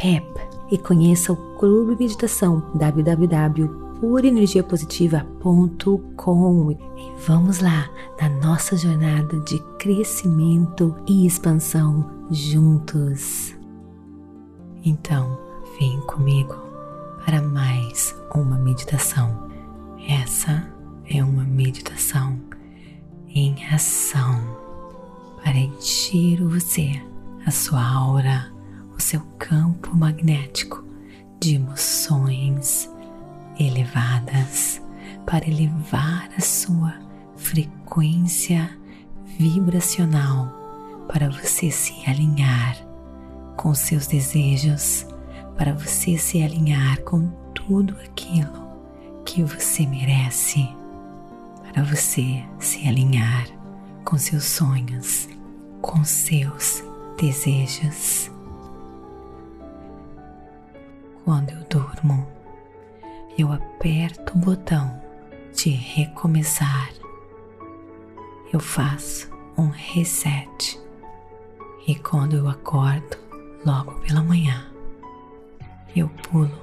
Pep e conheça o Clube Meditação www.purenergiapositiva.com e vamos lá na nossa jornada de crescimento e expansão juntos. Então, vem comigo para mais uma meditação. Essa é uma meditação em ação para encher você, a sua aura o seu campo magnético de emoções elevadas para elevar a sua frequência vibracional para você se alinhar com seus desejos, para você se alinhar com tudo aquilo que você merece, para você se alinhar com seus sonhos, com seus desejos. Quando eu durmo, eu aperto o botão de recomeçar. Eu faço um reset. E quando eu acordo, logo pela manhã, eu pulo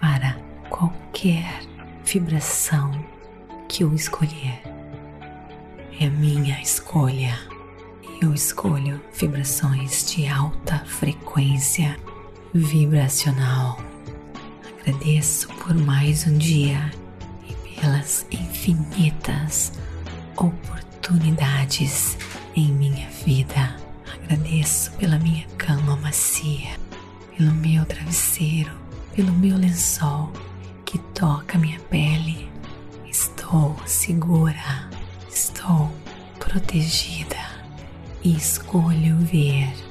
para qualquer vibração que eu escolher. É minha escolha. Eu escolho vibrações de alta frequência vibracional. Agradeço por mais um dia e pelas infinitas oportunidades em minha vida. Agradeço pela minha cama macia, pelo meu travesseiro, pelo meu lençol que toca minha pele. Estou segura, estou protegida e escolho ver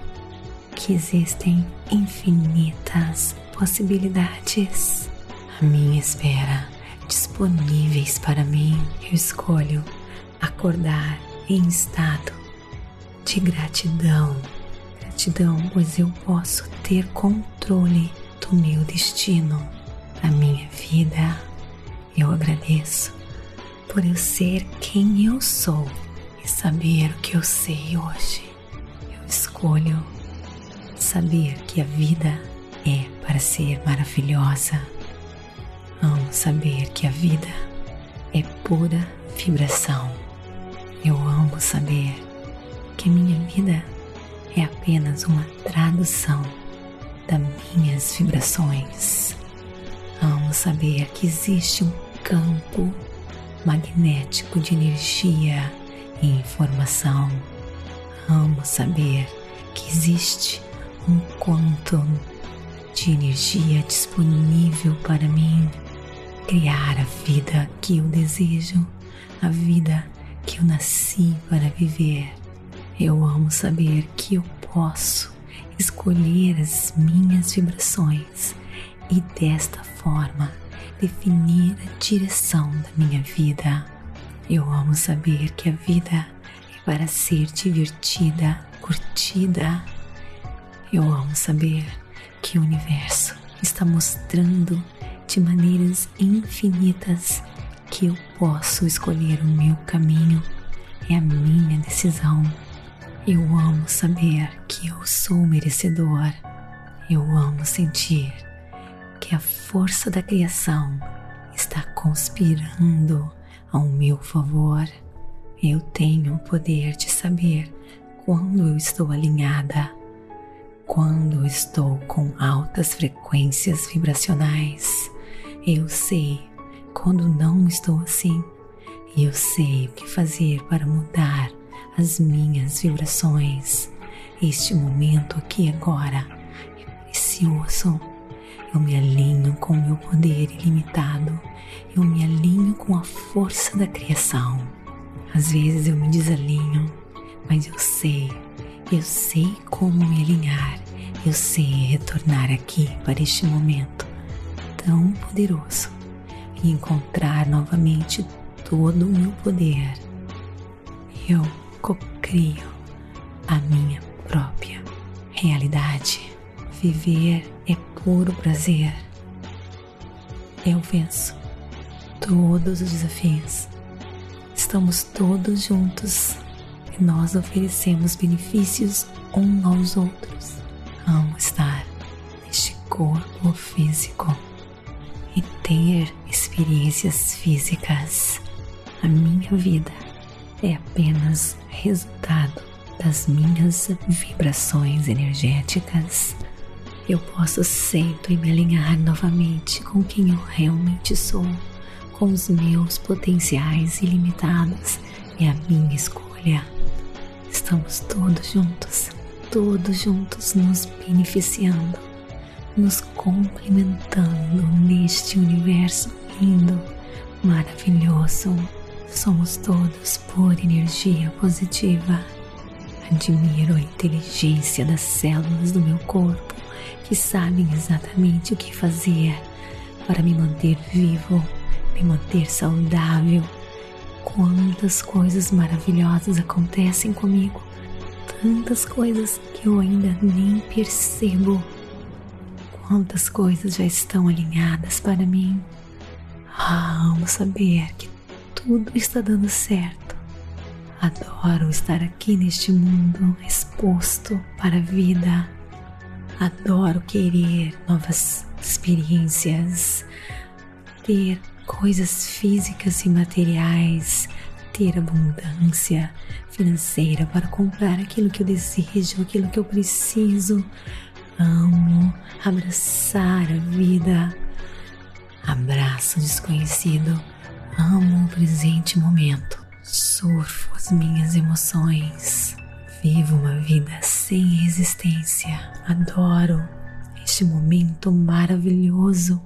que existem infinitas possibilidades à minha espera, disponíveis para mim. Eu escolho acordar em estado de gratidão. Gratidão, pois eu posso ter controle do meu destino, da minha vida. Eu agradeço por eu ser quem eu sou e saber o que eu sei hoje. Eu escolho saber que a vida é para ser maravilhosa. Amo saber que a vida é pura vibração. Eu amo saber que minha vida é apenas uma tradução das minhas vibrações. Amo saber que existe um campo magnético de energia e informação. Amo saber que existe um quantum de energia disponível para mim criar a vida que eu desejo, a vida que eu nasci para viver. Eu amo saber que eu posso escolher as minhas vibrações e desta forma definir a direção da minha vida. Eu amo saber que a vida é para ser divertida, curtida eu amo saber que o universo está mostrando de maneiras infinitas que eu posso escolher o meu caminho, é a minha decisão. Eu amo saber que eu sou merecedor. Eu amo sentir que a força da criação está conspirando ao meu favor. Eu tenho o poder de saber quando eu estou alinhada Quando estou com altas frequências vibracionais, eu sei quando não estou assim, e eu sei o que fazer para mudar as minhas vibrações. Este momento aqui agora é precioso. Eu me alinho com o meu poder ilimitado, eu me alinho com a força da criação. Às vezes eu me desalinho, mas eu sei eu sei como me alinhar, eu sei retornar aqui para este momento tão poderoso e encontrar novamente todo o meu poder. Eu cocrio a minha própria realidade. Viver é puro prazer. Eu venço todos os desafios. Estamos todos juntos nós oferecemos benefícios uns aos outros. Amo estar neste corpo físico e ter experiências físicas. A minha vida é apenas resultado das minhas vibrações energéticas. Eu posso sempre me alinhar novamente com quem eu realmente sou, com os meus potenciais ilimitados e a minha escolha Estamos todos juntos, todos juntos nos beneficiando, nos complementando neste universo lindo, maravilhoso. Somos todos por energia positiva. Admiro a inteligência das células do meu corpo que sabem exatamente o que fazer para me manter vivo, me manter saudável Quantas coisas maravilhosas acontecem comigo, tantas coisas que eu ainda nem percebo. Quantas coisas já estão alinhadas para mim. Ah, amo saber que tudo está dando certo. Adoro estar aqui neste mundo exposto para a vida. Adoro querer novas experiências, ter coisas físicas e materiais, ter abundância financeira para comprar aquilo que eu desejo, aquilo que eu preciso. Amo abraçar a vida. Abraço desconhecido. Amo o presente momento. Surfo as minhas emoções. Vivo uma vida sem resistência. Adoro este momento maravilhoso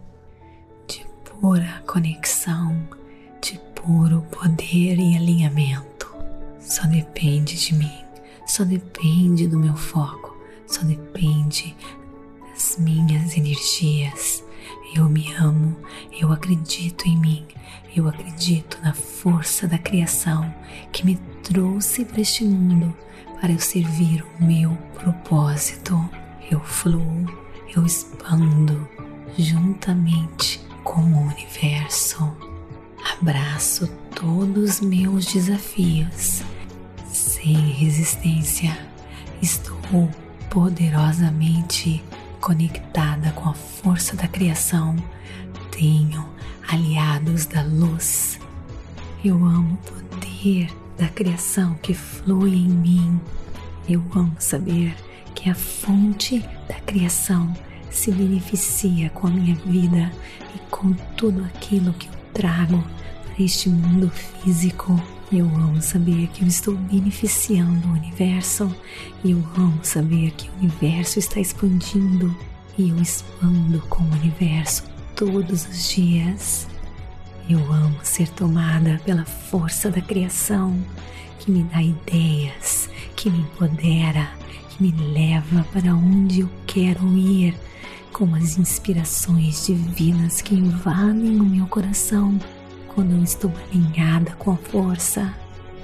pura conexão, de puro poder e alinhamento. Só depende de mim, só depende do meu foco, só depende das minhas energias. Eu me amo, eu acredito em mim, eu acredito na força da criação que me trouxe para este mundo para eu servir o meu propósito. Eu fluo, eu expando juntamente com o universo. Abraço todos os meus desafios sem resistência. Estou poderosamente conectada com a força da criação. Tenho aliados da luz. Eu amo o poder da criação que flui em mim. Eu amo saber que a fonte da criação se beneficia com a minha vida e com tudo aquilo que eu trago para este mundo físico. Eu amo saber que eu estou beneficiando o universo e eu amo saber que o universo está expandindo e eu expando com o universo todos os dias. Eu amo ser tomada pela força da criação que me dá ideias, que me empodera, que me leva para onde eu quero ir com as inspirações divinas que invadem o meu coração quando eu estou alinhada com a força.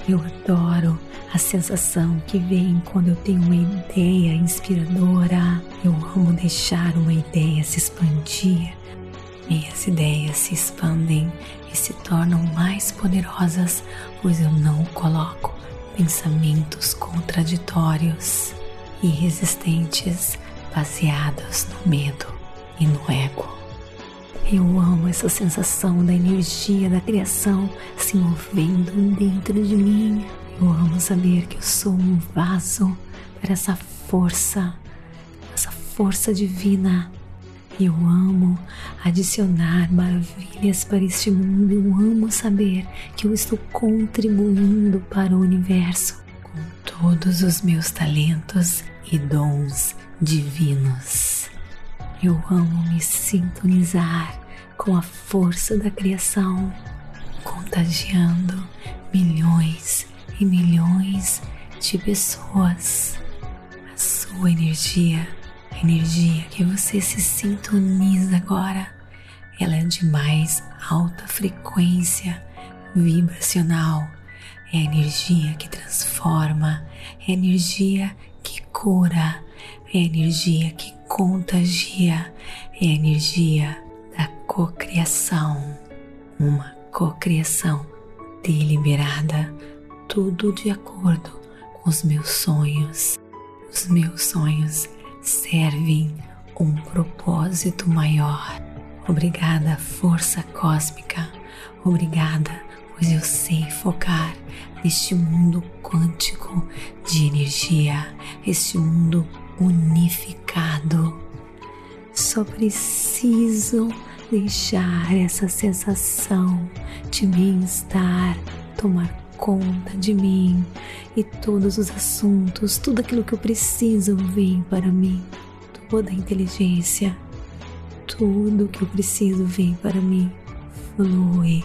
Eu adoro a sensação que vem quando eu tenho uma ideia inspiradora. Eu amo deixar uma ideia se expandir. Minhas ideias se expandem e se tornam mais poderosas, pois eu não coloco pensamentos contraditórios e resistentes baseadas no medo e no ego. Eu amo essa sensação da energia da criação se movendo dentro de mim. Eu amo saber que eu sou um vaso para essa força. força divina. Eu amo adicionar maravilhas para este mundo. Eu amo saber que eu estou contribuindo para o universo com todos os meus talentos e dons divinos. Eu amo me sintonizar com a força da criação, contagiando milhões e milhões de pessoas. A sua energia, a energia que você se sintoniza agora, ela é de mais alta frequência vibracional. É a energia que transforma, é a energia que cura, é a energia que contagia, é a energia da cocriação, uma cocriação deliberada, tudo de acordo com os meus sonhos. Os meus sonhos servem um propósito maior. Obrigada, força cósmica. Obrigada, pois eu sei focar neste mundo quântico de energia, este mundo unificado. Só preciso deixar essa sensação de bem-estar tomar conta de mim e todos os assuntos, tudo aquilo que eu preciso vem para mim, toda a inteligência, tudo que eu preciso vem para mim, flui.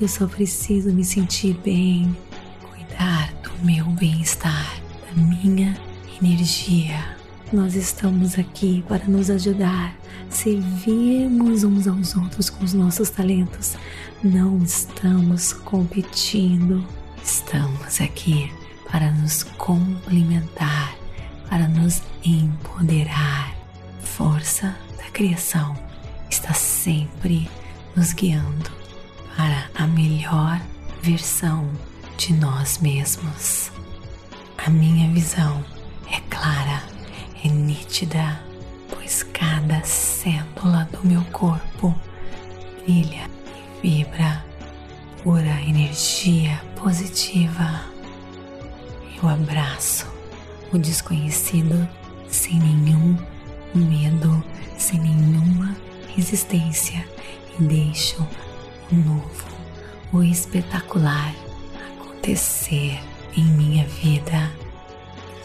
Eu só preciso me sentir bem, cuidar do meu bem-estar, da minha energia. Nós estamos aqui para nos ajudar, servirmos uns aos outros com os nossos talentos. Não estamos competindo, estamos aqui para nos complementar, para nos empoderar. Força da criação está sempre nos guiando para a melhor versão de nós mesmos. A minha visão é clara é nítida, pois cada célula do meu corpo brilha e vibra pura energia positiva. Eu abraço o desconhecido sem nenhum medo, sem nenhuma resistência e deixo o novo, o espetacular acontecer em minha vida.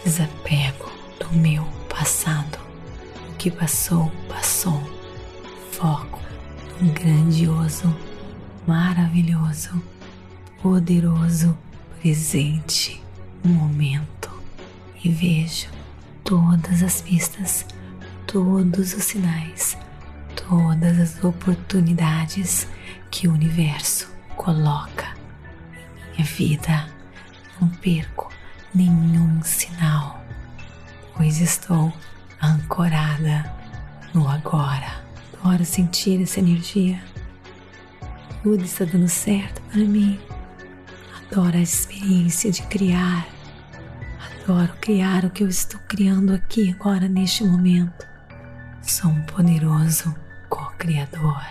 Desapego do meu passado. O que passou, passou. Foco no grandioso, maravilhoso, poderoso presente momento e vejo todas as pistas, todos os sinais, todas as oportunidades que o universo coloca em minha vida. Não perco nenhum sinal pois estou ancorada no agora. Adoro sentir essa energia. Tudo está dando certo para mim. Adoro a experiência de criar. Adoro criar o que eu estou criando aqui agora neste momento. Sou um poderoso co-criador.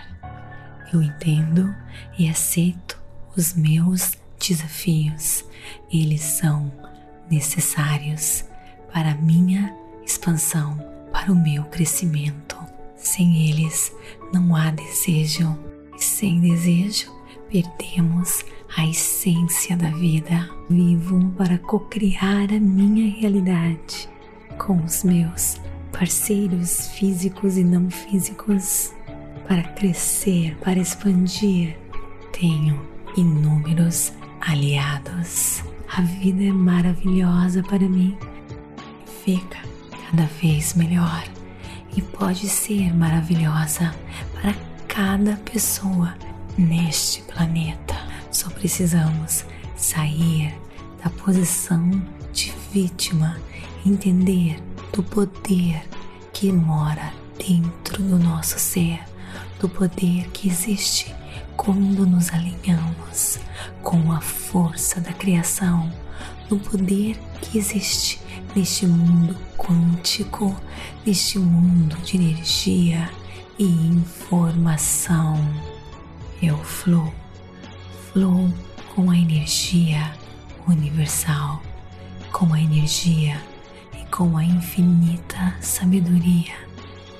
Eu entendo e aceito os meus desafios. Eles são necessários para a minha expansão, para o meu crescimento. Sem eles não há desejo, e sem desejo perdemos a essência da vida. Vivo para cocriar a minha realidade com os meus parceiros físicos e não físicos para crescer, para expandir. Tenho inúmeros aliados. A vida é maravilhosa para mim fica cada vez melhor e pode ser maravilhosa para cada pessoa neste planeta. Só precisamos sair da posição de vítima, entender do poder que mora dentro do nosso ser, do poder que existe quando nos alinhamos com a força da criação, do poder que existe neste mundo quântico, neste mundo de energia e informação. Eu fluo, fluo com a energia universal, com a energia e com a infinita sabedoria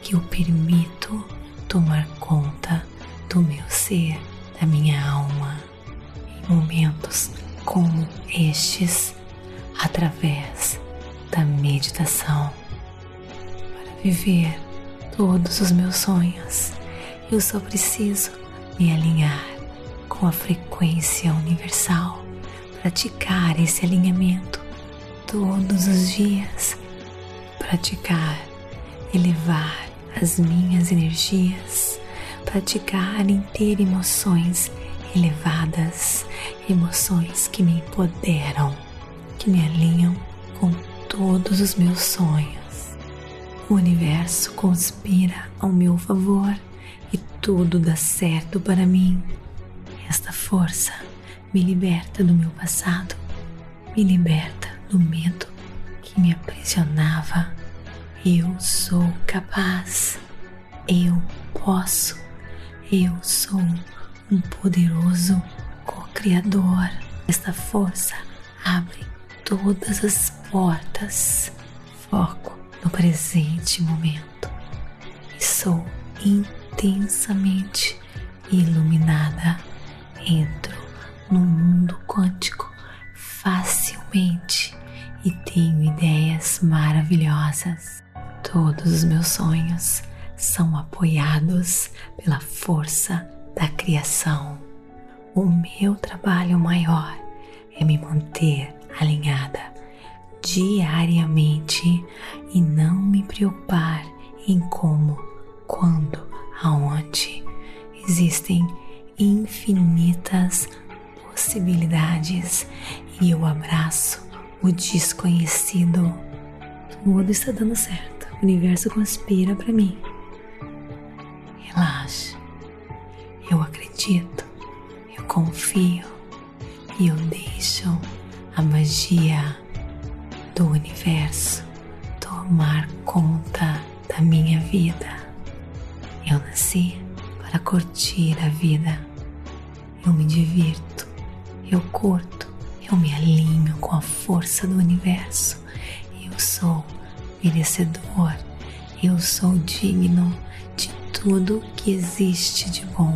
que eu permito tomar conta do meu ser, da minha alma, em momentos como estes, através da meditação. Para viver todos os meus sonhos, eu só preciso me alinhar com a frequência universal, praticar esse alinhamento todos os dias, praticar, elevar as minhas energias, praticar em ter emoções elevadas, emoções que me empoderam, que me alinham com todos os meus sonhos. O universo conspira ao meu favor e tudo dá certo para mim. Esta força me liberta do meu passado, me liberta do medo que me aprisionava. Eu sou capaz, eu posso, eu sou um poderoso co-criador. Esta força abre todas as portas. Foco no presente momento e sou intensamente iluminada. Entro no mundo quântico facilmente e tenho ideias maravilhosas. Todos os meus sonhos são apoiados pela força da criação. O meu trabalho maior é me manter alinhada diariamente e não me preocupar em como, quando, aonde. Existem infinitas possibilidades e eu abraço o desconhecido. Tudo está dando certo. O universo conspira para mim. Relaxe. Eu acredito. Eu confio. E eu deixo a magia do universo tomar conta da minha vida. Eu nasci para curtir a vida. Eu me divirto. Eu curto eu me alinho com a força do universo. Eu sou merecedor. Eu sou digno tudo que existe de bom.